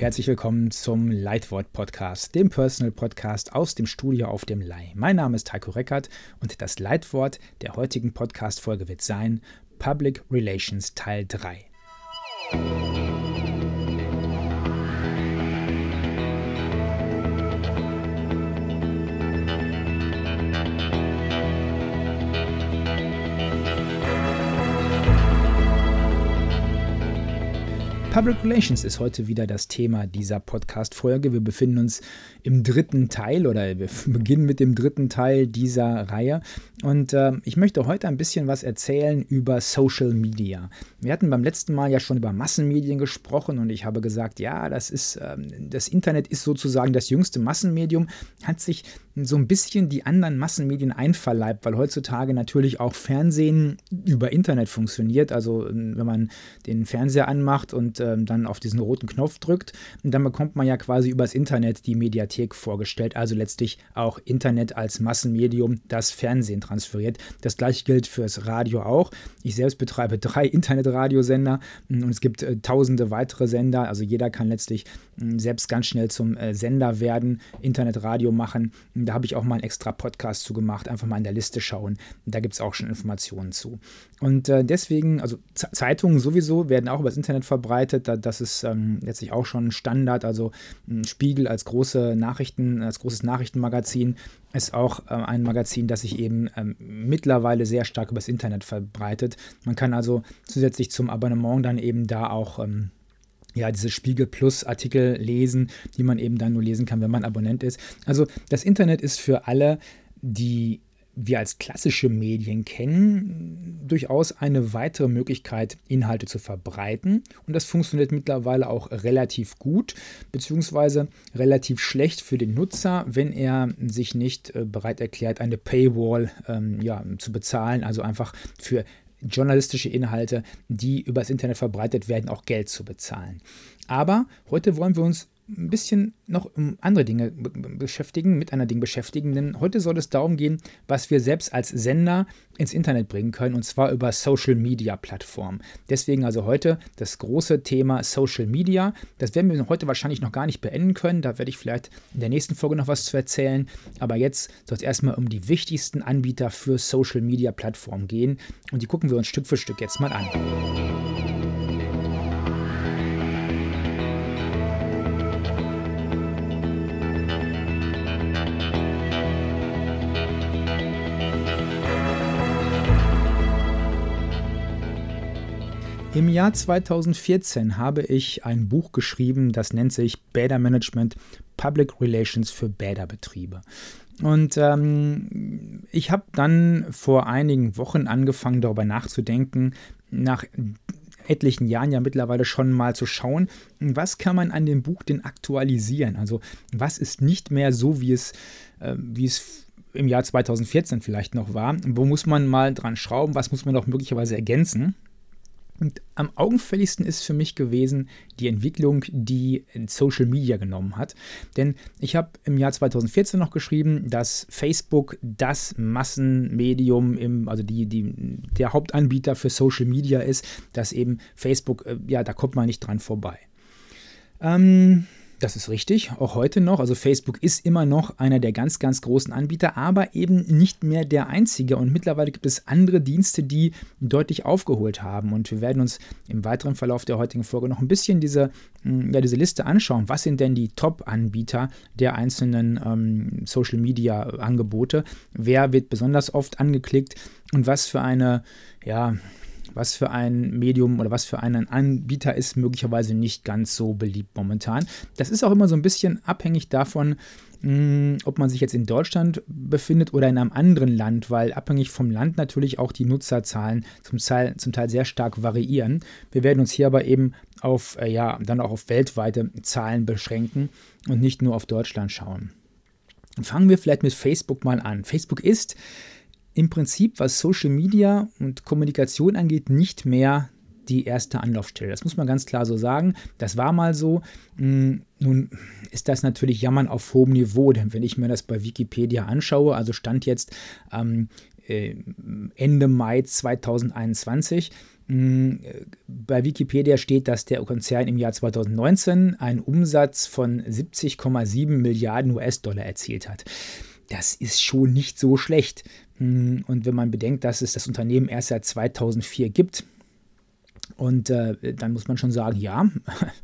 herzlich willkommen zum Leitwort Podcast, dem Personal Podcast aus dem Studio auf dem Leih. Mein Name ist Heiko Reckert und das Leitwort der heutigen Podcast Folge wird sein Public Relations Teil 3. Public Relations ist heute wieder das Thema dieser Podcast-Folge. Wir befinden uns im dritten Teil oder wir beginnen mit dem dritten Teil dieser Reihe. Und äh, ich möchte heute ein bisschen was erzählen über Social Media. Wir hatten beim letzten Mal ja schon über Massenmedien gesprochen und ich habe gesagt, ja, das ist, äh, das Internet ist sozusagen das jüngste Massenmedium, hat sich so ein bisschen die anderen Massenmedien einverleibt, weil heutzutage natürlich auch Fernsehen über Internet funktioniert. Also wenn man den Fernseher anmacht und ähm, dann auf diesen roten Knopf drückt, dann bekommt man ja quasi übers Internet die Mediathek vorgestellt. Also letztlich auch Internet als Massenmedium, das Fernsehen transferiert. Das gleiche gilt fürs Radio auch. Ich selbst betreibe drei Internetradiosender mm, und es gibt äh, tausende weitere Sender. Also jeder kann letztlich äh, selbst ganz schnell zum äh, Sender werden, Internetradio machen. Da habe ich auch mal einen extra Podcast zu gemacht. Einfach mal in der Liste schauen. Da gibt es auch schon Informationen zu. Und äh, deswegen, also Z Zeitungen sowieso werden auch über das Internet verbreitet verbreitet. Das ist ähm, letztlich auch schon Standard. Also Spiegel als große Nachrichten, als großes Nachrichtenmagazin ist auch äh, ein Magazin, das sich eben ähm, mittlerweile sehr stark übers Internet verbreitet. Man kann also zusätzlich zum Abonnement dann eben da auch ähm, ja, diese Spiegel Plus Artikel lesen, die man eben dann nur lesen kann, wenn man Abonnent ist. Also das Internet ist für alle, die wir als klassische Medien kennen, durchaus eine weitere Möglichkeit, Inhalte zu verbreiten. Und das funktioniert mittlerweile auch relativ gut, beziehungsweise relativ schlecht für den Nutzer, wenn er sich nicht äh, bereit erklärt, eine Paywall ähm, ja, zu bezahlen, also einfach für journalistische Inhalte, die übers Internet verbreitet werden, auch Geld zu bezahlen. Aber heute wollen wir uns ein bisschen noch um andere Dinge beschäftigen, mit einer Ding beschäftigen, denn heute soll es darum gehen, was wir selbst als Sender ins Internet bringen können und zwar über Social Media Plattformen. Deswegen also heute das große Thema Social Media. Das werden wir heute wahrscheinlich noch gar nicht beenden können, da werde ich vielleicht in der nächsten Folge noch was zu erzählen, aber jetzt soll es erstmal um die wichtigsten Anbieter für Social Media Plattformen gehen und die gucken wir uns Stück für Stück jetzt mal an. Im Jahr 2014 habe ich ein Buch geschrieben, das nennt sich Bäder Management Public Relations für Bäderbetriebe. Und ähm, ich habe dann vor einigen Wochen angefangen, darüber nachzudenken, nach etlichen Jahren ja mittlerweile schon mal zu schauen, was kann man an dem Buch denn aktualisieren? Also was ist nicht mehr so, wie es, äh, wie es im Jahr 2014 vielleicht noch war? Wo muss man mal dran schrauben? Was muss man doch möglicherweise ergänzen? Und am augenfälligsten ist für mich gewesen die Entwicklung, die Social Media genommen hat. Denn ich habe im Jahr 2014 noch geschrieben, dass Facebook das Massenmedium, im, also die, die, der Hauptanbieter für Social Media ist, dass eben Facebook, äh, ja, da kommt man nicht dran vorbei. Ähm, das ist richtig, auch heute noch. Also Facebook ist immer noch einer der ganz, ganz großen Anbieter, aber eben nicht mehr der einzige. Und mittlerweile gibt es andere Dienste, die deutlich aufgeholt haben. Und wir werden uns im weiteren Verlauf der heutigen Folge noch ein bisschen diese, hm, ja, diese Liste anschauen. Was sind denn die Top-Anbieter der einzelnen ähm, Social-Media-Angebote? Wer wird besonders oft angeklickt? Und was für eine, ja, was für ein Medium oder was für einen Anbieter ist möglicherweise nicht ganz so beliebt momentan. Das ist auch immer so ein bisschen abhängig davon, hm, ob man sich jetzt in Deutschland befindet oder in einem anderen Land, weil abhängig vom Land natürlich auch die Nutzerzahlen zum Teil, zum Teil sehr stark variieren. Wir werden uns hier aber eben auf, äh, ja, dann auch auf weltweite Zahlen beschränken und nicht nur auf Deutschland schauen. Fangen wir vielleicht mit Facebook mal an. Facebook ist im Prinzip, was Social Media und Kommunikation angeht, nicht mehr die erste Anlaufstelle. Das muss man ganz klar so sagen. Das war mal so. Hm, nun ist das natürlich Jammern auf hohem Niveau, denn wenn ich mir das bei Wikipedia anschaue, also stand jetzt, ähm, äh, Ende Mai 2021. Hm, bei Wikipedia steht, dass der Konzern im Jahr 2019 einen Umsatz von 70,7 Milliarden US-Dollar erzielt hat. Das ist schon nicht so schlecht. Hm, und wenn man bedenkt, dass es das Unternehmen erst seit 2004 gibt, und äh, dann muss man schon sagen, ja,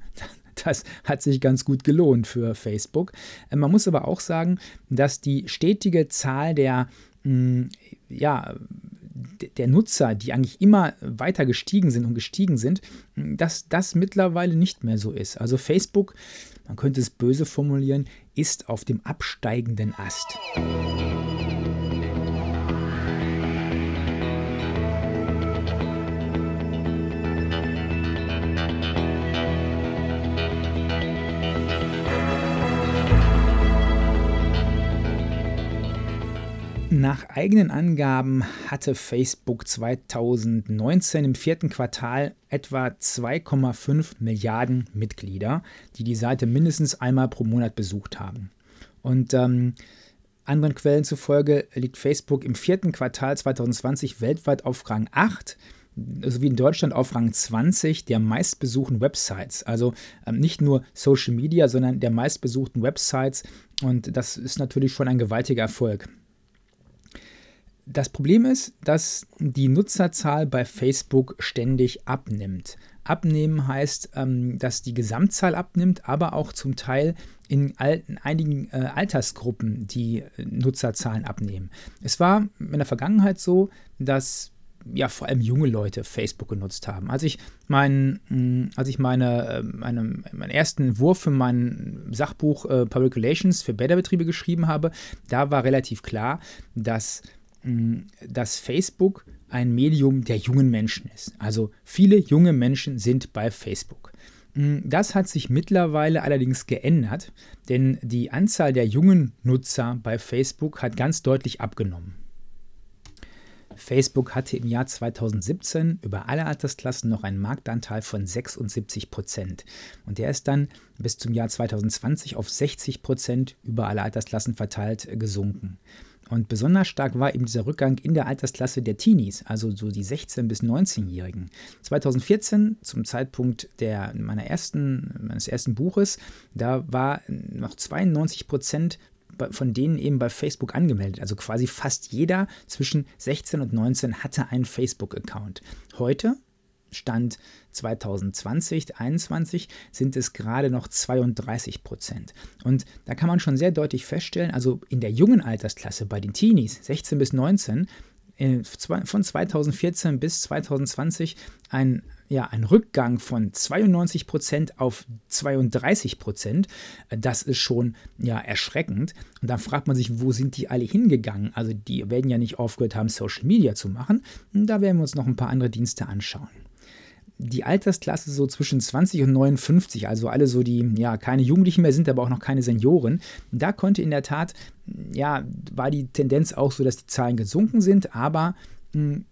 das hat sich ganz gut gelohnt für Facebook. Äh, man muss aber auch sagen, dass die stetige Zahl der, mh, hm, ja, der Nutzer, die eigentlich immer weiter gestiegen sind und gestiegen sind, hm, dass das mittlerweile nicht mehr so ist. Also Facebook, man könnte es böse formulieren, ist auf dem absteigenden Ast. Nach eigenen Angaben hatte Facebook 2019 im vierten Quartal etwa 2,5 Milliarden Mitglieder, die die Seite mindestens einmal pro Monat besucht haben. Und ähm, anderen Quellen zufolge liegt Facebook im vierten Quartal 2020 weltweit auf Rang 8 sowie in Deutschland auf Rang 20 der meistbesuchten Websites. Also ähm, nicht nur Social Media, sondern der meistbesuchten Websites. Und das ist natürlich schon ein gewaltiger Erfolg. Das Problem ist, dass die Nutzerzahl bei Facebook ständig abnimmt. Abnehmen heißt, ähm, dass die Gesamtzahl abnimmt, aber auch zum Teil in, in einigen äh, Altersgruppen die äh, Nutzerzahlen abnehmen. Es war in der Vergangenheit so, dass ja vor allem junge Leute Facebook genutzt haben. Als ich, mein, mm, als ich meine, äh, meine, meinen ersten Entwurf für mein Sachbuch äh, Public Relations für Bäderbetriebe geschrieben habe, da war relativ klar, dass dass Facebook ein Medium der jungen Menschen ist. Also viele junge Menschen sind bei Facebook. Das hat sich mittlerweile allerdings geändert, denn die Anzahl der jungen Nutzer bei Facebook hat ganz deutlich abgenommen. Facebook hatte im Jahr 2017 über alle Altersklassen noch einen Marktanteil von 76 Prozent. Und der ist dann bis zum Jahr 2020 auf 60 Prozent über alle Altersklassen verteilt gesunken. Und besonders stark war eben dieser Rückgang in der Altersklasse der Teenies, also so die 16- bis 19-Jährigen. 2014, zum Zeitpunkt der, meiner ersten, meines ersten Buches, da war noch 92 Prozent von denen eben bei Facebook angemeldet. Also quasi fast jeder zwischen 16 und 19 hatte einen Facebook-Account. Heute Stand 2020, 2021 sind es gerade noch 32 Prozent. Und da kann man schon sehr deutlich feststellen, also in der jungen Altersklasse bei den Teenies, 16 bis 19, äh, von 2014 bis 2020 ein, ja, ein Rückgang von 92 Prozent auf 32 Prozent. Das ist schon ja, erschreckend. Und dann fragt man sich, wo sind die alle hingegangen? Also die werden ja nicht aufgehört haben, Social Media zu machen. Da werden wir uns noch ein paar andere Dienste anschauen die Altersklasse so zwischen 20 und 59, also alle so, die ja keine Jugendlichen mehr sind, aber auch noch keine Senioren, da konnte in der Tat, ja, war die Tendenz auch so, dass die Zahlen gesunken sind, aber mh, hm,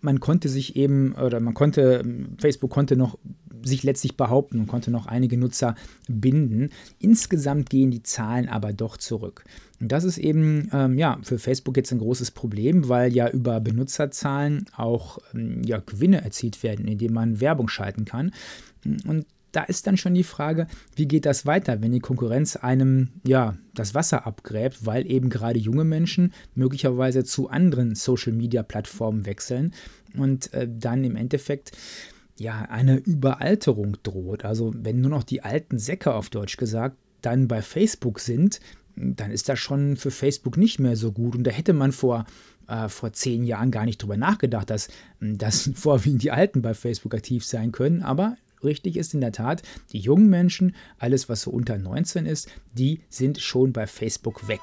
man konnte sich eben, oder man konnte, Facebook konnte noch sich letztlich behaupten und konnte noch einige Nutzer binden. Insgesamt gehen die Zahlen aber doch zurück. Und das ist eben ähm, ja, für Facebook jetzt ein großes Problem, weil ja über Benutzerzahlen auch ähm, ja, Gewinne erzielt werden, indem man Werbung schalten kann. Und da ist dann schon die Frage, wie geht das weiter, wenn die Konkurrenz einem ja das Wasser abgräbt, weil eben gerade junge Menschen möglicherweise zu anderen Social Media Plattformen wechseln und äh, dann im Endeffekt ja eine Überalterung droht. Also wenn nur noch die alten Säcke auf Deutsch gesagt dann bei Facebook sind, dann ist das schon für Facebook nicht mehr so gut. Und da hätte man vor, äh, vor zehn Jahren gar nicht drüber nachgedacht, dass, dass vorwiegend die Alten bei Facebook aktiv sein können. Aber richtig ist in der Tat, die jungen Menschen, alles was so unter 19 ist, die sind schon bei Facebook weg.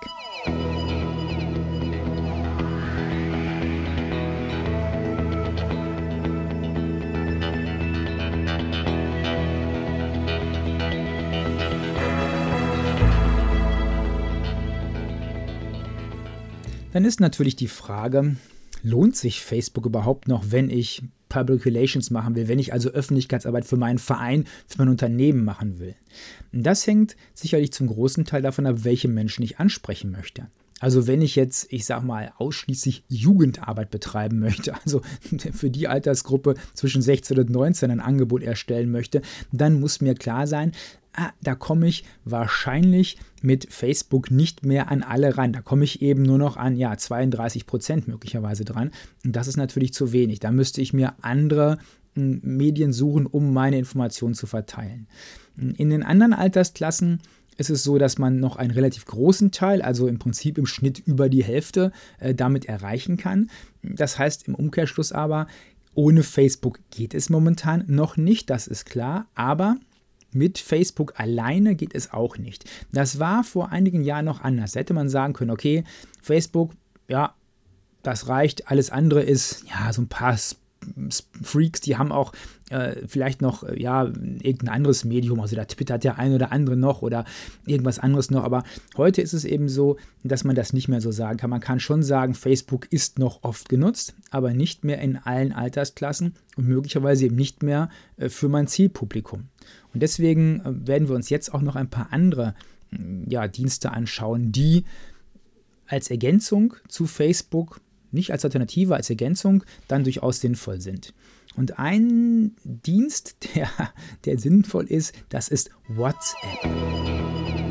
Dann ist natürlich die Frage, lohnt sich Facebook überhaupt noch, wenn ich Public Relations machen will, wenn ich also Öffentlichkeitsarbeit für meinen Verein, für mein Unternehmen machen will? Das hängt sicherlich zum großen Teil davon ab, welche Menschen ich ansprechen möchte. Also wenn ich jetzt, ich sag mal, ausschließlich Jugendarbeit betreiben möchte, also für die Altersgruppe zwischen 16 und 19 ein Angebot erstellen möchte, dann muss mir klar sein, ah, da komme ich wahrscheinlich mit Facebook nicht mehr an alle ran. Da komme ich eben nur noch an ja, 32 Prozent möglicherweise dran. Und das ist natürlich zu wenig. Da müsste ich mir andere hm, Medien suchen, um meine Informationen zu verteilen. In den anderen Altersklassen ist es so, dass man noch einen relativ großen Teil, also im Prinzip im Schnitt über die Hälfte, äh, damit erreichen kann. Das heißt im Umkehrschluss aber, ohne Facebook geht es momentan noch nicht, das ist klar, aber mit Facebook alleine geht es auch nicht. Das war vor einigen Jahren noch anders. Da hätte man sagen können, okay, Facebook, ja, das reicht, alles andere ist ja so ein paar Freaks, die haben auch äh, vielleicht noch äh, ja irgendein anderes Medium, also da twittert der ein oder andere noch oder irgendwas anderes noch, aber heute ist es eben so, dass man das nicht mehr so sagen kann. Man kann schon sagen, Facebook ist noch oft genutzt, aber nicht mehr in allen Altersklassen und möglicherweise eben nicht mehr äh, für mein Zielpublikum. Und deswegen äh, werden wir uns jetzt auch noch ein paar andere ja, Dienste anschauen, die als Ergänzung zu Facebook nicht als Alternative, als Ergänzung dann durchaus sinnvoll sind. Und ein Dienst, der, der sinnvoll ist, das ist WhatsApp.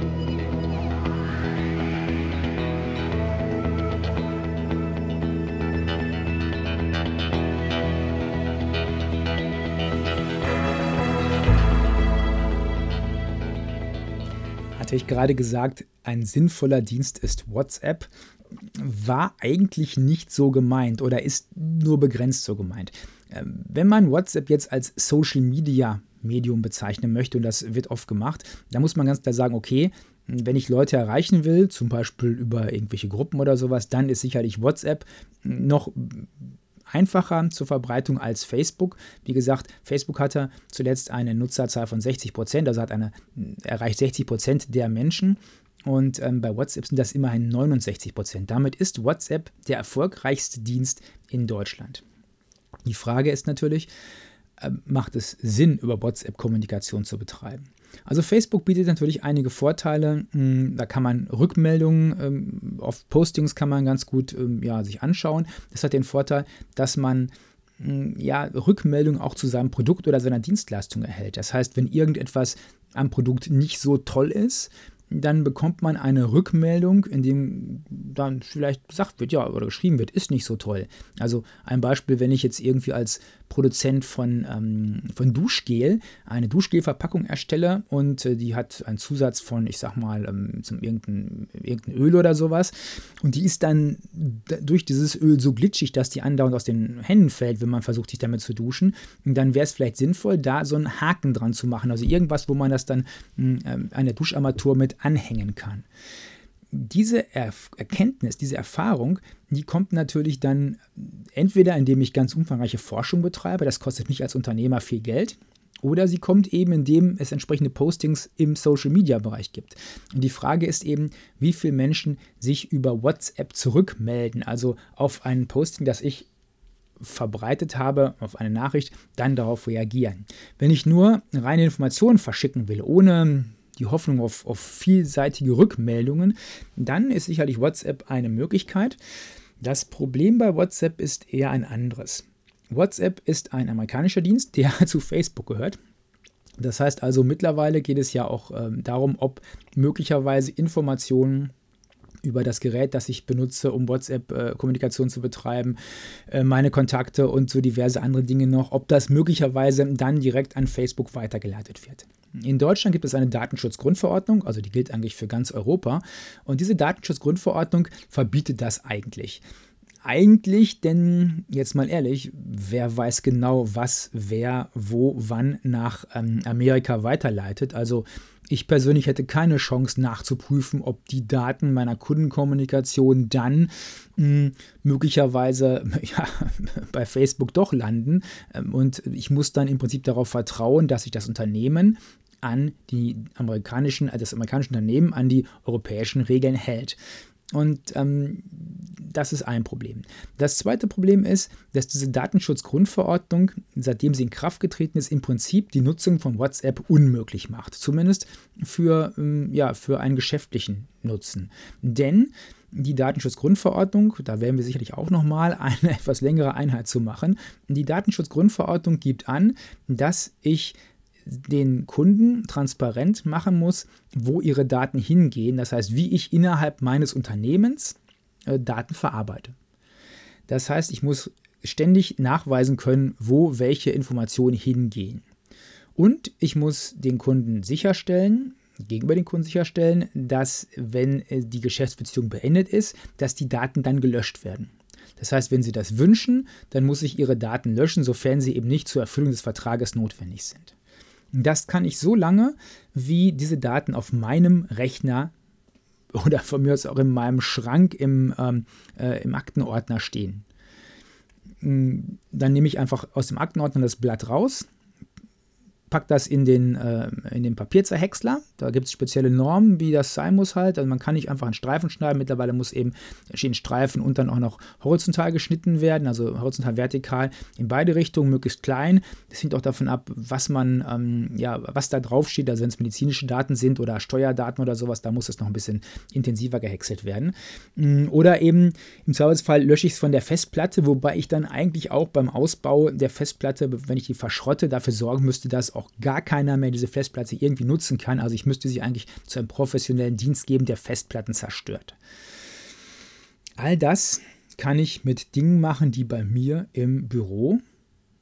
Hatte ich gerade gesagt, ein sinnvoller Dienst ist WhatsApp war eigentlich nicht so gemeint oder ist nur begrenzt so gemeint. Ähm, wenn man WhatsApp jetzt als Social Media Medium bezeichnen möchte, und das wird oft gemacht, dann muss man ganz klar sagen, okay, wenn ich Leute erreichen will, zum Beispiel über irgendwelche Gruppen oder sowas, dann ist sicherlich WhatsApp noch einfacher zur Verbreitung als Facebook. Wie gesagt, Facebook hatte zuletzt eine Nutzerzahl von 60 Prozent, also hat eine, erreicht 60 Prozent der Menschen. Und ähm, bei WhatsApp sind das immerhin 69 Prozent. Damit ist WhatsApp der erfolgreichste Dienst in Deutschland. Die Frage ist natürlich, äh, macht es Sinn, über WhatsApp Kommunikation zu betreiben? Also Facebook bietet natürlich einige Vorteile. Hm, da kann man Rückmeldungen ähm, auf Postings kann man ganz gut ähm, ja, sich anschauen. Das hat den Vorteil, dass man hm, ja, Rückmeldungen auch zu seinem Produkt oder seiner Dienstleistung erhält. Das heißt, wenn irgendetwas am Produkt nicht so toll ist, dann bekommt man eine Rückmeldung, in dem dann vielleicht gesagt wird, ja, oder geschrieben wird, ist nicht so toll. Also ein Beispiel, wenn ich jetzt irgendwie als Produzent von, ähm, von Duschgel eine Duschgelverpackung erstelle und äh, die hat einen Zusatz von, ich sag mal, ähm, zum irgendein, irgendein Öl oder sowas. Und die ist dann durch dieses Öl so glitschig, dass die andauernd aus den Händen fällt, wenn man versucht, sich damit zu duschen, dann wäre es vielleicht sinnvoll, da so einen Haken dran zu machen, also irgendwas, wo man das dann äh, an der Duscharmatur mit anhängen kann diese Erkenntnis, diese Erfahrung, die kommt natürlich dann entweder, indem ich ganz umfangreiche Forschung betreibe, das kostet mich als Unternehmer viel Geld, oder sie kommt eben, indem es entsprechende Postings im Social-Media-Bereich gibt. Und die Frage ist eben, wie viele Menschen sich über WhatsApp zurückmelden, also auf ein Posting, das ich verbreitet habe, auf eine Nachricht, dann darauf reagieren. Wenn ich nur reine Informationen verschicken will, ohne die Hoffnung auf, auf vielseitige Rückmeldungen, dann ist sicherlich WhatsApp eine Möglichkeit. Das Problem bei WhatsApp ist eher ein anderes. WhatsApp ist ein amerikanischer Dienst, der zu Facebook gehört. Das heißt also, mittlerweile geht es ja auch ähm, darum, ob möglicherweise Informationen über das Gerät, das ich benutze, um WhatsApp-Kommunikation äh, zu betreiben, äh, meine Kontakte und so diverse andere Dinge noch, ob das möglicherweise dann direkt an Facebook weitergeleitet wird. In Deutschland gibt es eine Datenschutzgrundverordnung, also die gilt eigentlich für ganz Europa. Und diese Datenschutzgrundverordnung verbietet das eigentlich. Eigentlich, denn jetzt mal ehrlich, wer weiß genau, was, wer, wo, wann nach ähm, Amerika weiterleitet. Also ich persönlich hätte keine Chance nachzuprüfen, ob die Daten meiner Kundenkommunikation dann mh, hm, möglicherweise ja, bei Facebook doch landen. Ähm, und ich muss dann im Prinzip darauf vertrauen, dass sich das Unternehmen an die amerikanischen, äh, das amerikanische Unternehmen an die europäischen Regeln hält. Und ähm, das ist ein Problem. Das zweite Problem ist, dass diese Datenschutzgrundverordnung, seitdem sie in Kraft getreten ist, im Prinzip die Nutzung von WhatsApp unmöglich macht. Zumindest für, ähm, ja, für einen geschäftlichen Nutzen. Denn die Datenschutzgrundverordnung, da werden wir sicherlich auch nochmal eine etwas längere Einheit zu machen. Die Datenschutzgrundverordnung gibt an, dass ich den Kunden transparent machen muss, wo ihre Daten hingehen. Das heißt, wie ich innerhalb meines Unternehmens äh, Daten verarbeite. Das heißt, ich muss ständig nachweisen können, wo welche Informationen hingehen. Und ich muss den Kunden sicherstellen, gegenüber den Kunden sicherstellen, dass wenn äh, die Geschäftsbeziehung beendet ist, dass die Daten dann gelöscht werden. Das heißt, wenn Sie das wünschen, dann muss ich Ihre Daten löschen, sofern sie eben nicht zur Erfüllung des Vertrages notwendig sind. Das kann ich so lange, wie diese Daten auf meinem Rechner oder von mir aus auch in meinem Schrank im, ähm, äh, im Aktenordner stehen. Hm, dann nehme ich einfach aus dem Aktenordner das Blatt raus, packe das in den, äh, in den Papierzerhäcksler. Da gibt es spezielle Normen, wie das sein muss halt. Also man kann nicht einfach einen Streifen schneiden. Mittlerweile muss eben stehen Streifen und dann auch noch horizontal geschnitten werden, also horizontal, vertikal in beide Richtungen, möglichst klein. Das hängt auch davon ab, was man, ähm, ja, was da drauf steht. Also wenn es medizinische Daten sind oder Steuerdaten oder sowas, da muss es noch ein bisschen intensiver gehäckselt werden. Mm, oder eben im Zweifelsfall lösche ich es von der Festplatte, wobei ich dann eigentlich auch beim Ausbau der Festplatte, wenn ich die verschrotte, dafür sorgen müsste, dass auch auch gar keiner mehr diese Festplatte irgendwie nutzen kann. Also ich müsste sie eigentlich zu einem professionellen Dienst geben, der Festplatten zerstört. All das kann ich mit Dingen machen, die bei mir im Büro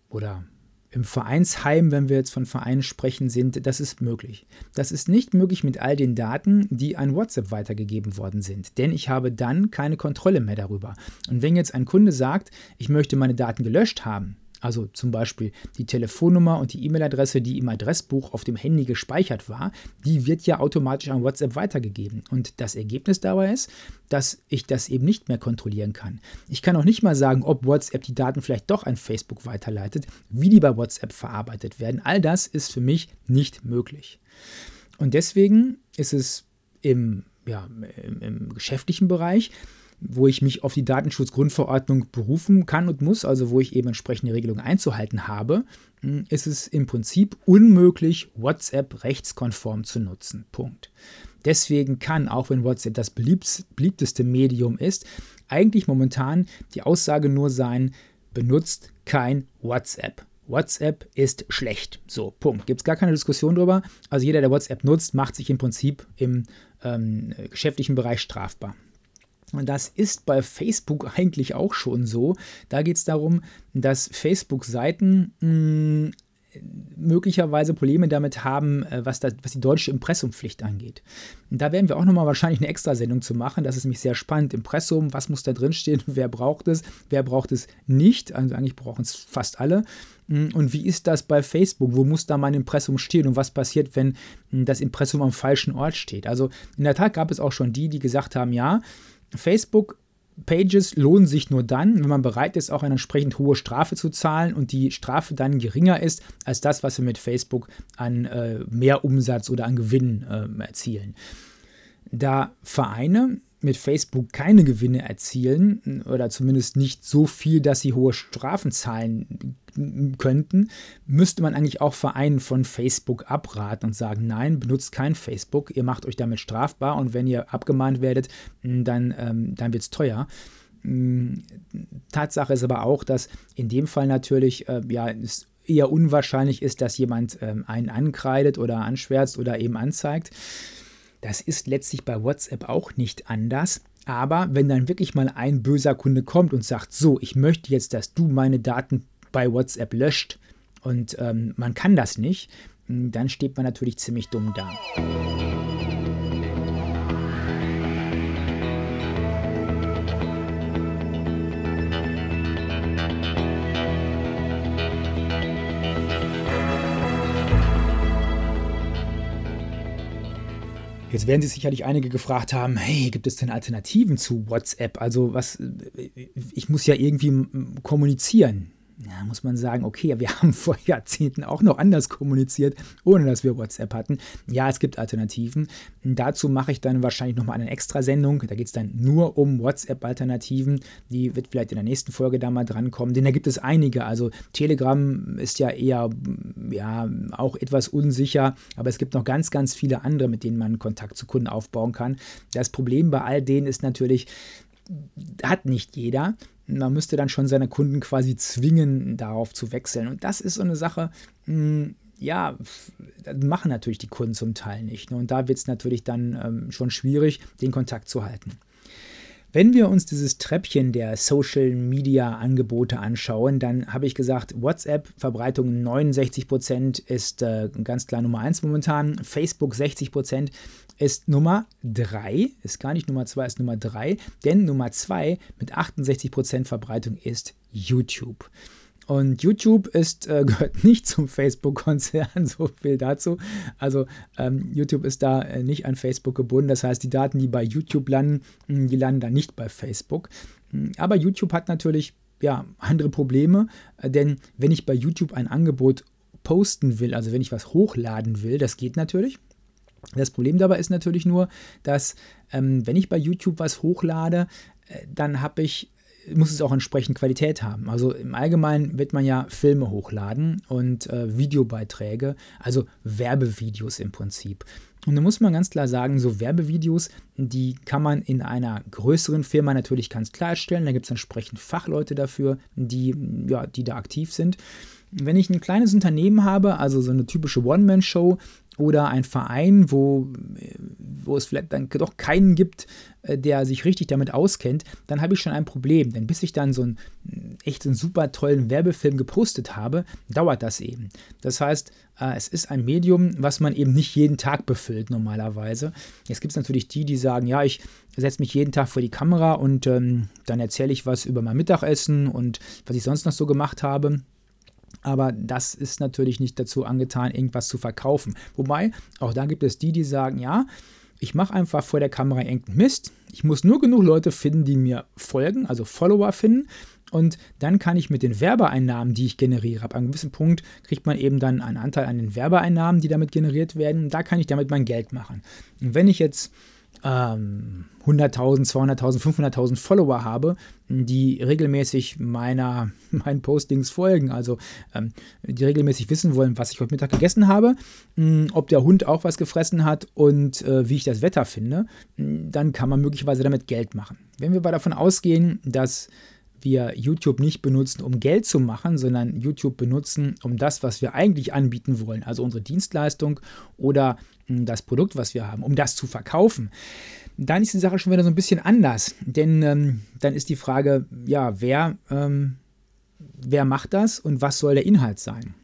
oder im Vereinsheim, wenn wir jetzt von Vereinen sprechen, sind, das ist möglich. Das ist nicht möglich mit all den Daten, die an WhatsApp weitergegeben worden sind, denn ich habe dann keine Kontrolle mehr darüber. Und wenn jetzt ein Kunde sagt, ich möchte meine Daten gelöscht haben, also zum Beispiel die Telefonnummer und die E-Mail-Adresse, die im Adressbuch auf dem Handy gespeichert war, die wird ja automatisch an WhatsApp weitergegeben. Und das Ergebnis dabei ist, dass ich das eben nicht mehr kontrollieren kann. Ich kann auch nicht mal sagen, ob WhatsApp die Daten vielleicht doch an Facebook weiterleitet, wie die bei WhatsApp verarbeitet werden. All das ist für mich nicht möglich. Und deswegen ist es im, ja, im, im geschäftlichen Bereich wo ich mich auf die Datenschutzgrundverordnung berufen kann und muss, also wo ich eben entsprechende Regelungen einzuhalten habe, hm, ist es im Prinzip unmöglich, WhatsApp rechtskonform zu nutzen. Punkt. Deswegen kann, auch wenn WhatsApp das beliebteste Medium ist, eigentlich momentan die Aussage nur sein, benutzt kein WhatsApp. WhatsApp ist schlecht. So, Punkt. Gibt es gar keine Diskussion drüber. Also jeder, der WhatsApp nutzt, macht sich im Prinzip im ähm, geschäftlichen Bereich strafbar. Und das ist bei Facebook eigentlich auch schon so. Da geht es darum, dass Facebook-Seiten hm, möglicherweise Probleme damit haben, äh, was, das, was die deutsche Impressumpflicht angeht. Und da werden wir auch nochmal wahrscheinlich eine Extrasendung zu machen. Das ist nämlich sehr spannend. Impressum, was muss da drin stehen? Wer braucht es? Wer braucht es nicht? Also eigentlich brauchen es fast alle. Hm, und wie ist das bei Facebook? Wo muss da mein Impressum stehen? Und was passiert, wenn hm, das Impressum am falschen Ort steht? Also in der Tat gab es auch schon die, die gesagt haben, ja, Facebook Pages lohnen sich nur dann, wenn man bereit ist, auch eine entsprechend hohe Strafe zu zahlen und die Strafe dann geringer ist als das, was wir mit Facebook an äh, mehr Umsatz oder an Gewinn äh, erzielen. Da Vereine mit Facebook keine Gewinne erzielen oder zumindest nicht so viel, dass sie hohe Strafen zahlen könnten, müsste man eigentlich auch Vereinen von Facebook abraten und sagen, nein, benutzt kein Facebook, ihr macht euch damit strafbar und wenn ihr abgemahnt werdet, dann, ähm, dann wird es teuer. Hm, Tatsache ist aber auch, dass in dem Fall natürlich äh, ja, es eher unwahrscheinlich ist, dass jemand ähm, einen ankreidet oder anschwärzt oder eben anzeigt. Das ist letztlich bei WhatsApp auch nicht anders. Aber wenn dann wirklich mal ein böser Kunde kommt und sagt, so, ich möchte jetzt, dass du meine Daten bei WhatsApp löscht und ähm, man kann das nicht, dann steht man natürlich ziemlich dumm da. Jetzt werden sich sicherlich einige gefragt haben, hey, gibt es denn Alternativen zu WhatsApp? Also was, ich muss ja irgendwie kommunizieren. Ja, muss man sagen, okay, wir haben vor Jahrzehnten auch noch anders kommuniziert, ohne dass wir WhatsApp hatten. Ja, es gibt Alternativen. Dazu mache ich dann wahrscheinlich nochmal eine Extra-Sendung. Da geht es dann nur um WhatsApp-Alternativen. Die wird vielleicht in der nächsten Folge da mal drankommen, denn da gibt es einige. Also Telegram ist ja eher, ja, auch etwas unsicher, aber es gibt noch ganz, ganz viele andere, mit denen man Kontakt zu Kunden aufbauen kann. Das Problem bei all denen ist natürlich, hat nicht jeder man müsste dann schon seine Kunden quasi zwingen, darauf zu wechseln. Und das ist so eine Sache, hm, ja, machen natürlich die Kunden zum Teil nicht. Ne? Und da wird es natürlich dann ähm, schon schwierig, den Kontakt zu halten. Wenn wir uns dieses Treppchen der Social Media Angebote anschauen, dann habe ich gesagt, WhatsApp Verbreitung 69% ist äh, ganz klar Nummer 1 momentan, Facebook 60% ist Nummer 3, ist gar nicht Nummer 2, ist Nummer 3, denn Nummer 2 mit 68% Verbreitung ist YouTube. Und YouTube ist, äh, gehört nicht zum Facebook-Konzern, so viel dazu. Also ähm, YouTube ist da äh, nicht an Facebook gebunden. Das heißt, die Daten, die bei YouTube landen, hm, die landen dann nicht bei Facebook. Hm, aber YouTube hat natürlich ja, andere Probleme, äh, denn wenn ich bei YouTube ein Angebot posten will, also wenn ich was hochladen will, das geht natürlich. Das Problem dabei ist natürlich nur, dass ähm, wenn ich bei YouTube was hochlade, äh, dann habe ich muss es auch entsprechend Qualität haben. Also im Allgemeinen wird man ja Filme hochladen und äh, Videobeiträge, also Werbevideos im Prinzip. Und da muss man ganz klar sagen, so Werbevideos, die kann man in einer größeren Firma natürlich ganz klar erstellen. Da gibt es entsprechend Fachleute dafür, die, ja, die da aktiv sind. Wenn ich ein kleines Unternehmen habe, also so eine typische One-Man-Show, oder ein Verein, wo, wo es vielleicht dann doch keinen gibt, äh, der sich richtig damit auskennt, dann habe ich schon ein Problem. Denn bis ich dann so einen echt einen super tollen Werbefilm gepostet habe, dauert das eben. Das heißt, äh, es ist ein Medium, was man eben nicht jeden Tag befüllt normalerweise. Jetzt gibt es natürlich die, die sagen, ja, ich setze mich jeden Tag vor die Kamera und ähm, dann erzähle ich was über mein Mittagessen und was ich sonst noch so gemacht habe. Aber das ist natürlich nicht dazu angetan, irgendwas zu verkaufen. Wobei, auch da gibt es die, die sagen, ja, ich mache einfach vor der Kamera irgendeinen Mist. Ich muss nur genug Leute finden, die mir folgen, also Follower finden. Und dann kann ich mit den Werbeeinnahmen, die ich generiere, ab einem gewissen Punkt kriegt man eben dann einen Anteil an den Werbeeinnahmen, die damit generiert werden. Da kann ich damit mein Geld machen. Und wenn ich jetzt ähm, 100.000, 200.000, 500.000 Follower habe, die regelmäßig meiner, meinen Postings folgen, also ähm, die regelmäßig wissen wollen, was ich heute Mittag gegessen habe, mh, hm, ob der Hund auch was gefressen hat und äh, wie ich das Wetter finde, mh, hm, dann kann man möglicherweise damit Geld machen. Wenn wir aber davon ausgehen, dass wir YouTube nicht benutzen, um Geld zu machen, sondern YouTube benutzen, um das, was wir eigentlich anbieten wollen, also unsere Dienstleistung oder das Produkt, was wir haben, um das zu verkaufen, dann ist die Sache schon wieder so ein bisschen anders. Denn ähm, dann ist die Frage, ja, wer, ähm, wer macht das und was soll der Inhalt sein?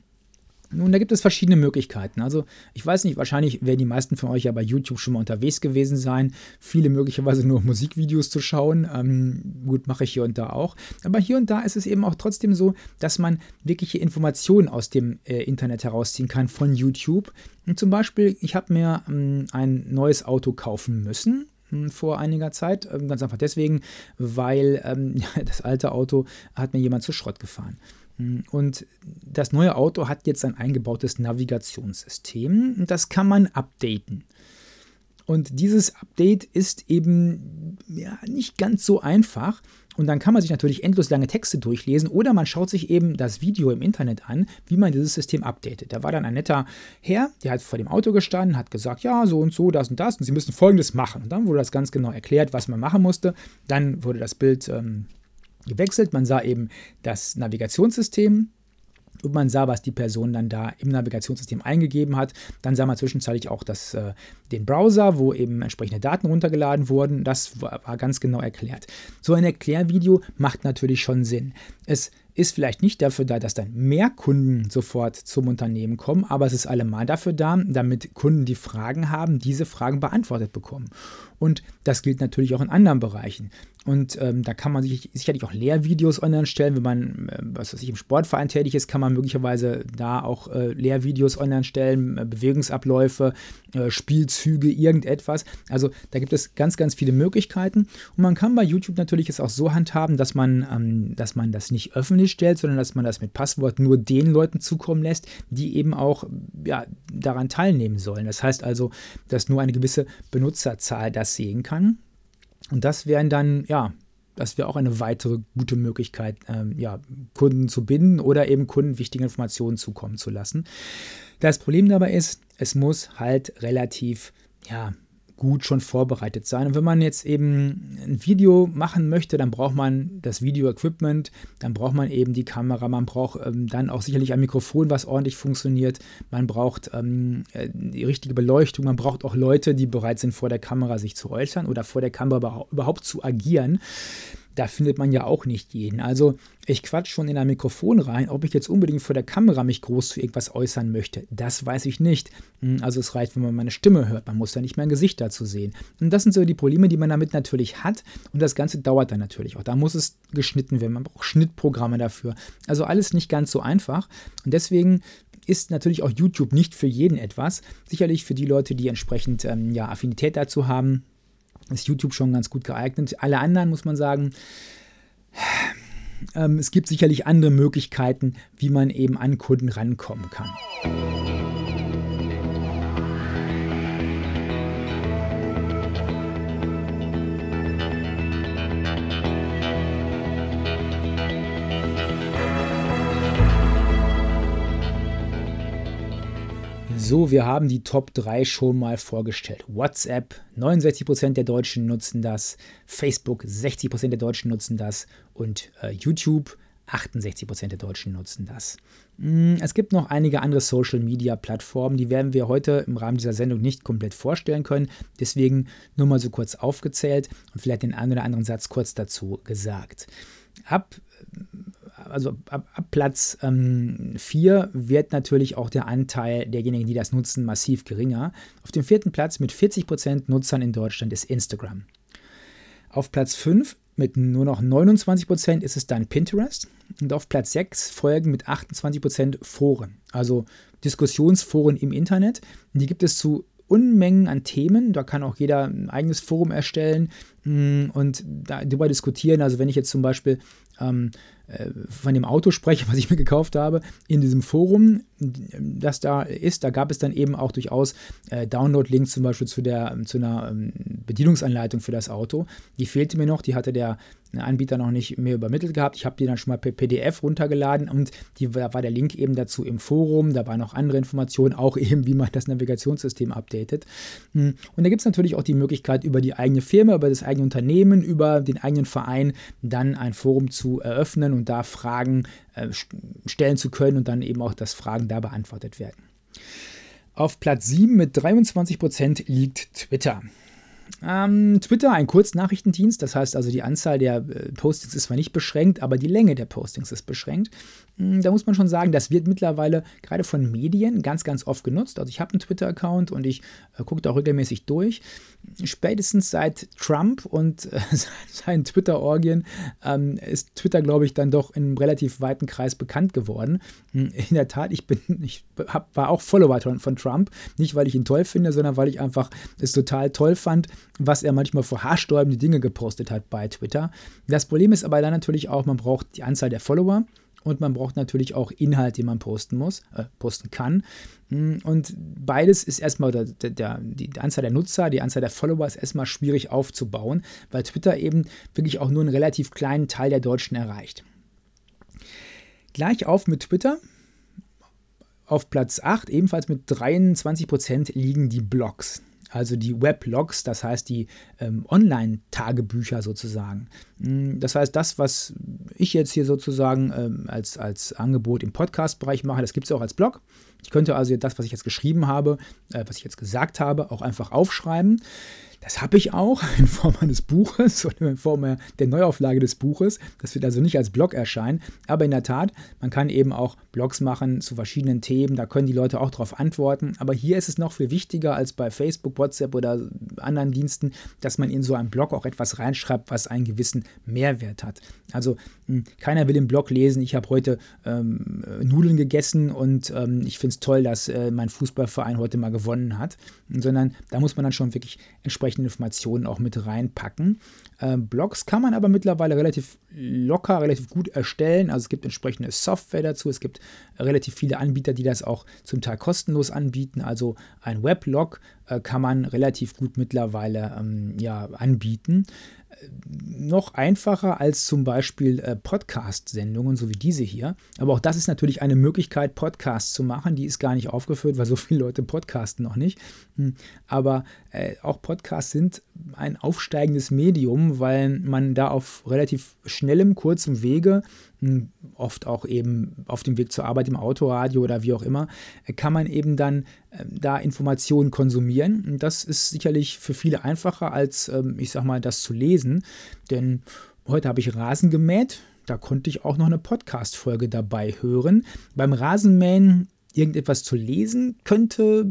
Nun, da gibt es verschiedene Möglichkeiten. Also, ich weiß nicht, wahrscheinlich werden die meisten von euch ja bei YouTube schon mal unterwegs gewesen sein. Viele möglicherweise nur Musikvideos zu schauen. Ähm, gut, mache ich hier und da auch. Aber hier und da ist es eben auch trotzdem so, dass man wirkliche Informationen aus dem äh, Internet herausziehen kann von YouTube. Und zum Beispiel, ich habe mir ähm, ein neues Auto kaufen müssen hm, vor einiger Zeit. Ähm, ganz einfach deswegen, weil ähm, das alte Auto hat mir jemand zu Schrott gefahren. Und das neue Auto hat jetzt ein eingebautes Navigationssystem. Das kann man updaten. Und dieses Update ist eben ja, nicht ganz so einfach. Und dann kann man sich natürlich endlos lange Texte durchlesen oder man schaut sich eben das Video im Internet an, wie man dieses System updatet. Da war dann ein netter Herr, der hat vor dem Auto gestanden, hat gesagt, ja, so und so, das und das und Sie müssen Folgendes machen. Und dann wurde das ganz genau erklärt, was man machen musste. Dann wurde das Bild ähm, gewechselt. Man sah eben das Navigationssystem und man sah, was die Person dann da im Navigationssystem eingegeben hat. Dann sah man zwischenzeitlich auch das, äh, den Browser, wo eben entsprechende Daten runtergeladen wurden. Das war, war ganz genau erklärt. So ein Erklärvideo macht natürlich schon Sinn. Es ist vielleicht nicht dafür da, dass dann mehr Kunden sofort zum Unternehmen kommen, aber es ist allemal dafür da, damit Kunden, die Fragen haben, diese Fragen beantwortet bekommen. Und das gilt natürlich auch in anderen Bereichen. Und ähm, da kann man sich sicherlich auch Lehrvideos online stellen. Wenn man, äh, was weiß ich, im Sportverein tätig ist, kann man möglicherweise da auch äh, Lehrvideos online stellen, äh, Bewegungsabläufe, äh, Spielzüge, irgendetwas. Also da gibt es ganz, ganz viele Möglichkeiten. Und man kann bei YouTube natürlich es auch so handhaben, dass man, ähm, dass man das nicht öffentlich stellt, sondern dass man das mit Passwort nur den Leuten zukommen lässt, die eben auch ja, daran teilnehmen sollen. Das heißt also, dass nur eine gewisse Benutzerzahl das sehen kann. Und das wären dann, ja, das wäre auch eine weitere gute Möglichkeit, ähm, ja, Kunden zu binden oder eben Kunden wichtige Informationen zukommen zu lassen. Das Problem dabei ist, es muss halt relativ, ja, gut schon vorbereitet sein. Und wenn man jetzt eben ein Video machen möchte, dann braucht man das Video-Equipment, dann braucht man eben die Kamera, man braucht ähm, dann auch sicherlich ein Mikrofon, was ordentlich funktioniert, man braucht ähm, äh, die richtige Beleuchtung, man braucht auch Leute, die bereit sind, vor der Kamera sich zu äußern oder vor der Kamera überhaupt zu agieren da findet man ja auch nicht jeden. Also ich quatsch schon in ein Mikrofon rein, ob ich jetzt unbedingt vor der Kamera mich groß zu irgendwas äußern möchte, das weiß ich nicht. Hm, also es reicht, wenn man meine Stimme hört, man muss ja nicht mein Gesicht dazu sehen. Und das sind so die Probleme, die man damit natürlich hat und das Ganze dauert dann natürlich auch. Da muss es geschnitten werden, man braucht Schnittprogramme dafür. Also alles nicht ganz so einfach und deswegen ist natürlich auch YouTube nicht für jeden etwas. Sicherlich für die Leute, die entsprechend ähm, ja, Affinität dazu haben, ist YouTube schon ganz gut geeignet. Alle anderen muss man sagen, ähm, es gibt sicherlich andere Möglichkeiten, wie man eben an Kunden rankommen kann. So, wir haben die Top 3 schon mal vorgestellt. WhatsApp, 69% der Deutschen nutzen das, Facebook, 60% der Deutschen nutzen das und äh, YouTube, 68% der Deutschen nutzen das. Mm, es gibt noch einige andere Social-Media-Plattformen, die werden wir heute im Rahmen dieser Sendung nicht komplett vorstellen können. Deswegen nur mal so kurz aufgezählt und vielleicht den einen oder anderen Satz kurz dazu gesagt. Ab also ab, ab Platz 4 ähm, wird natürlich auch der Anteil derjenigen, die das nutzen, massiv geringer. Auf dem vierten Platz mit 40% Nutzern in Deutschland ist Instagram. Auf Platz 5 mit nur noch 29% ist es dann Pinterest. Und auf Platz 6 folgen mit 28% Foren, also Diskussionsforen im Internet. Die gibt es zu Unmengen an Themen. Da kann auch jeder ein eigenes Forum erstellen mm, und darüber diskutieren. Also wenn ich jetzt zum Beispiel ähm, äh, von dem Auto spreche, was ich mir gekauft habe, in diesem Forum, das da ist, da gab es dann eben auch durchaus äh, Download-Links zum Beispiel zu, der, zu einer ähm, Bedienungsanleitung für das Auto. Die fehlte mir noch, die hatte der Anbieter noch nicht mehr übermittelt gehabt. Ich habe die dann schon mal per PDF runtergeladen und die, da war der Link eben dazu im Forum. Da waren noch andere Informationen, auch eben, wie man das Navigationssystem updatet. Hm, und da gibt es natürlich auch die Möglichkeit, über die eigene Firma, über das eigene Unternehmen, über den eigenen Verein dann ein Forum zu eröffnen und da Fragen äh, stellen zu können und dann eben auch, dass Fragen da beantwortet werden. Auf Platz 7 mit 23% liegt Twitter. Ähm, Twitter, ein Kurznachrichtendienst, das heißt also die Anzahl der äh, Postings ist zwar nicht beschränkt, aber die Länge der Postings ist beschränkt. Hm, da muss man schon sagen, das wird mittlerweile gerade von Medien ganz, ganz oft genutzt. Also ich habe einen Twitter-Account und ich äh, gucke da auch regelmäßig durch. Spätestens seit Trump und äh, seinen Twitter-Orgien ähm, ist Twitter, glaube ich, dann doch in einem relativ weiten Kreis bekannt geworden. Hm, in der Tat, ich bin, ich hab, war auch Follower von, von Trump, nicht weil ich ihn toll finde, sondern weil ich einfach es total toll fand, was er manchmal für haarsträubende Dinge gepostet hat bei Twitter. Das Problem ist aber dann natürlich auch, man braucht die Anzahl der Follower und man braucht natürlich auch Inhalt, den man posten muss, äh, posten kann. Mm, und beides ist erstmal, der, der, die Anzahl der Nutzer, die Anzahl der Follower ist erstmal schwierig aufzubauen, weil Twitter eben wirklich auch nur einen relativ kleinen Teil der Deutschen erreicht. Gleich auf mit Twitter. Auf Platz 8, ebenfalls mit 23% liegen die Blogs also die Weblogs, das heißt die ähm, Online-Tagebücher sozusagen. Hm, das heißt, das, was ich jetzt hier sozusagen ähm, als, als Angebot im Podcast-Bereich mache, das gibt es auch als Blog. Ich könnte also das, was ich jetzt geschrieben habe, äh, was ich jetzt gesagt habe, auch einfach aufschreiben. Das habe ich auch in Form eines Buches oder in Form der Neuauflage des Buches. Das wird also nicht als Blog erscheinen. Aber in der Tat, man kann eben auch Blogs machen zu verschiedenen Themen. Da können die Leute auch darauf antworten. Aber hier ist es noch viel wichtiger als bei Facebook, WhatsApp oder anderen Diensten, dass man in so einem Blog auch etwas reinschreibt, was einen gewissen Mehrwert hat. Also hm, keiner will im Blog lesen, ich habe heute ähm, Nudeln gegessen und ähm, ich finde es toll, dass äh, mein Fußballverein heute mal gewonnen hat. Sondern da muss man dann schon wirklich entsprechend entsprechende Informationen auch mit reinpacken. Äh, Blogs kann man aber mittlerweile relativ locker, relativ gut erstellen. Also es gibt entsprechende Software dazu. Es gibt relativ viele Anbieter, die das auch zum Teil kostenlos anbieten. Also ein Weblog äh, kann man relativ gut mittlerweile ähm, ja, anbieten noch einfacher als zum Beispiel äh, Podcast-Sendungen, so wie diese hier. Aber auch das ist natürlich eine Möglichkeit, Podcasts zu machen. Die ist gar nicht aufgeführt, weil so viele Leute podcasten noch nicht. Hm. Aber äh, auch Podcasts sind ein aufsteigendes Medium, weil man da auf relativ schnellem, kurzem Wege oft auch eben auf dem Weg zur Arbeit im Autoradio oder wie auch immer, äh, kann man eben dann äh, da Informationen konsumieren. Das ist sicherlich für viele einfacher als, ähm, ich sag mal, das zu lesen. Denn heute habe ich Rasen gemäht. Da konnte ich auch noch eine Podcast-Folge dabei hören. Beim Rasenmähen irgendetwas zu lesen könnte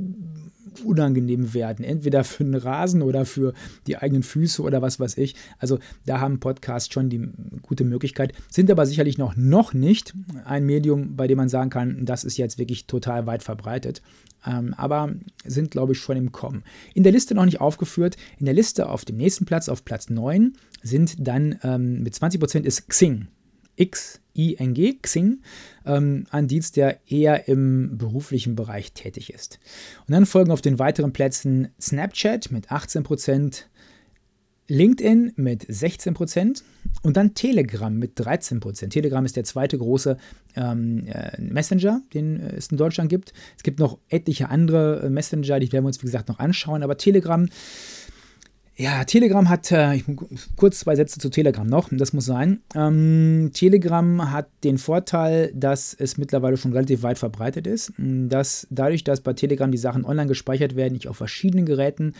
unangenehm werden. Entweder für den Rasen oder für die eigenen Füße oder was weiß ich. Also da haben Podcasts schon die gute Möglichkeit, sind aber sicherlich noch, noch nicht ein Medium, bei dem man sagen kann, das ist jetzt wirklich total weit verbreitet. Ähm, aber sind, glaube ich, schon im Kommen. In der Liste noch nicht aufgeführt. In der Liste auf dem nächsten Platz, auf Platz 9, sind dann ähm, mit 20% ist Xing. X-I-N-G, Xing, ähm, ein Dienst, der eher im beruflichen Bereich tätig ist. Und dann folgen auf den weiteren Plätzen Snapchat mit 18%, LinkedIn mit 16% und dann Telegram mit 13%. Telegram ist der zweite große ähm, äh, Messenger, den es in Deutschland gibt. Es gibt noch etliche andere äh, Messenger, die werden wir uns, wie gesagt, noch anschauen, aber Telegram ja, Telegram hat, äh, kurz zwei Sätze zu Telegram noch, das muss sein. Ähm, Telegram hat den Vorteil, dass es mittlerweile schon relativ weit verbreitet ist, dass dadurch, dass bei Telegram die Sachen online gespeichert werden, ich auf verschiedenen Geräten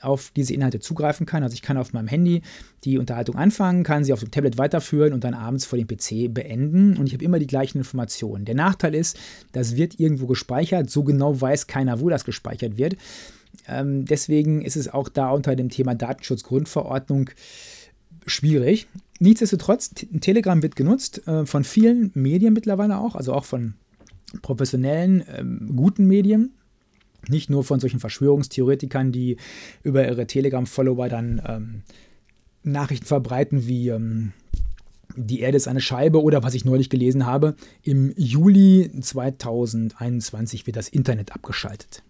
auf diese Inhalte zugreifen kann. Also ich kann auf meinem Handy die Unterhaltung anfangen, kann sie auf dem Tablet weiterführen und dann abends vor dem PC beenden und ich habe immer die gleichen Informationen. Der Nachteil ist, das wird irgendwo gespeichert, so genau weiß keiner, wo das gespeichert wird. Ähm, deswegen ist es auch da unter dem Thema Datenschutzgrundverordnung schwierig. Nichtsdestotrotz, Telegram wird genutzt äh, von vielen Medien mittlerweile auch, also auch von professionellen, ähm, guten Medien. Nicht nur von solchen Verschwörungstheoretikern, die über ihre Telegram-Follower dann ähm, Nachrichten verbreiten wie ähm, die Erde ist eine Scheibe oder was ich neulich gelesen habe, im Juli 2021 wird das Internet abgeschaltet.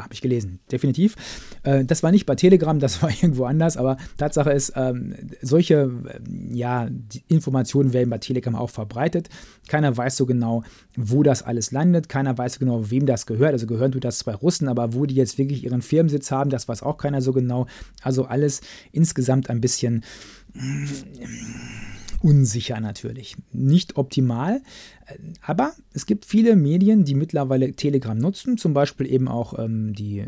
Ja, habe ich gelesen, definitiv. Äh, das war nicht bei Telegram, das war irgendwo anders, aber Tatsache ist, ähm, solche äh, ja, Informationen werden bei Telegram auch verbreitet. Keiner weiß so genau, wo das alles landet, keiner weiß so genau, wem das gehört. Also gehören tut das zwei Russen, aber wo die jetzt wirklich ihren Firmensitz haben, das weiß auch keiner so genau. Also alles insgesamt ein bisschen unsicher natürlich. Nicht optimal, aber es gibt viele Medien, die mittlerweile Telegram nutzen, zum Beispiel eben auch ähm, die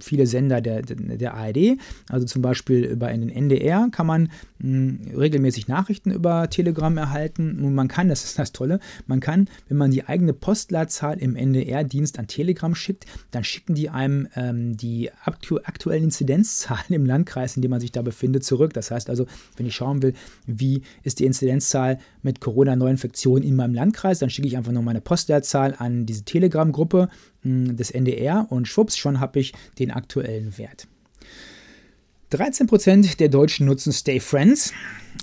viele Sender der, der ARD, also zum Beispiel über den NDR kann man mh, regelmäßig Nachrichten über Telegram erhalten. Nun, man kann, das ist das Tolle, man kann, wenn man die eigene Postleitzahl im NDR-Dienst an Telegram schickt, dann schicken die einem ähm, die aktu aktuellen Inzidenzzahlen im Landkreis, in dem man sich da befindet, zurück. Das heißt also, wenn ich schauen will, wie ist die Inzidenzzahl mit Corona-Neuinfektionen in meinem Landkreis, dann schicke ich einfach nur meine Postleitzahl an diese Telegram-Gruppe hm, des NDR und schwupps, schon habe ich den aktuellen Wert. 13% der Deutschen nutzen Stay Friends.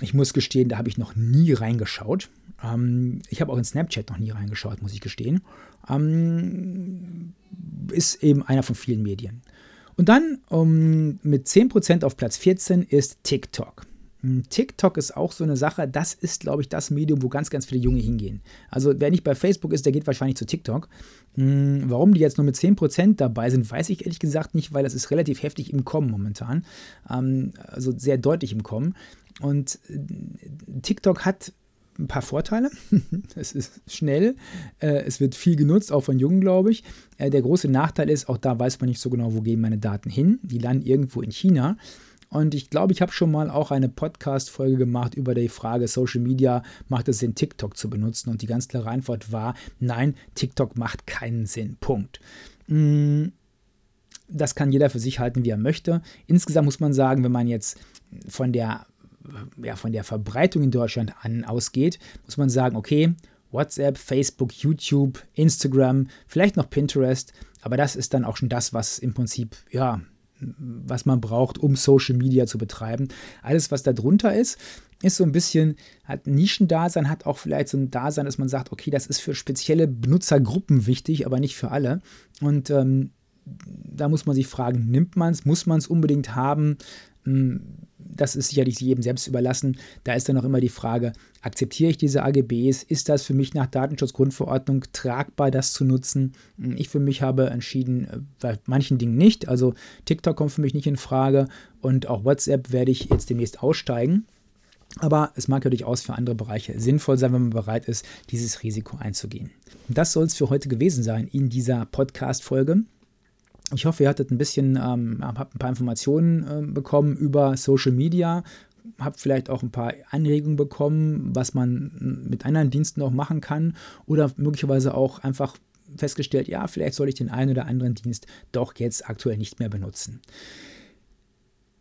Ich muss gestehen, da habe ich noch nie reingeschaut. Ähm, ich habe auch in Snapchat noch nie reingeschaut, muss ich gestehen. Ähm, ist eben einer von vielen Medien. Und dann um, mit 10% auf Platz 14 ist TikTok. Hm, TikTok ist auch so eine Sache, das ist, glaube ich, das Medium, wo ganz, ganz viele Junge hingehen. Also wer nicht bei Facebook ist, der geht wahrscheinlich zu TikTok. Hm, warum die jetzt nur mit 10% dabei sind, weiß ich ehrlich gesagt nicht, weil das ist relativ heftig im Kommen momentan. Ähm, also sehr deutlich im Kommen. Und äh, TikTok hat ein paar Vorteile. es ist schnell, äh, es wird viel genutzt, auch von Jungen, glaube ich. Äh, der große Nachteil ist, auch da weiß man nicht so genau, wo gehen meine Daten hin. Die landen irgendwo in China. Und ich glaube, ich habe schon mal auch eine Podcast-Folge gemacht über die Frage, Social Media, macht es Sinn, TikTok zu benutzen? Und die ganz klare Antwort war, nein, TikTok macht keinen Sinn. Punkt. Mm, das kann jeder für sich halten, wie er möchte. Insgesamt muss man sagen, wenn man jetzt von der, ja, von der Verbreitung in Deutschland an ausgeht, muss man sagen, okay, WhatsApp, Facebook, YouTube, Instagram, vielleicht noch Pinterest, aber das ist dann auch schon das, was im Prinzip ja was man braucht, um Social Media zu betreiben. Alles, was da drunter ist, ist so ein bisschen, hat Nischendasein, hat auch vielleicht so ein Dasein, dass man sagt, okay, das ist für spezielle Benutzergruppen wichtig, aber nicht für alle. Und ähm, da muss man sich fragen, nimmt man es, muss man es unbedingt haben? Das ist sicherlich jedem selbst überlassen. Da ist dann auch immer die Frage, akzeptiere ich diese AGBs? Ist das für mich nach Datenschutzgrundverordnung tragbar, das zu nutzen? Ich für mich habe entschieden, äh, bei manchen Dingen nicht. Also TikTok kommt für mich nicht in Frage und auch WhatsApp werde ich jetzt demnächst aussteigen. Aber es mag ja durchaus für andere Bereiche sinnvoll sein, wenn man bereit ist, dieses Risiko einzugehen. Das soll es für heute gewesen sein in dieser Podcast-Folge. Ich hoffe, ihr hattet ein bisschen, ähm, habt ein paar Informationen äh, bekommen über Social Media, habt vielleicht auch ein paar Anregungen bekommen, was man mit anderen Diensten auch machen kann oder möglicherweise auch einfach festgestellt, ja, vielleicht soll ich den einen oder anderen Dienst doch jetzt aktuell nicht mehr benutzen.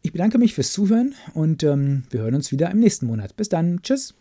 Ich bedanke mich fürs Zuhören und ähm, wir hören uns wieder im nächsten Monat. Bis dann. Tschüss.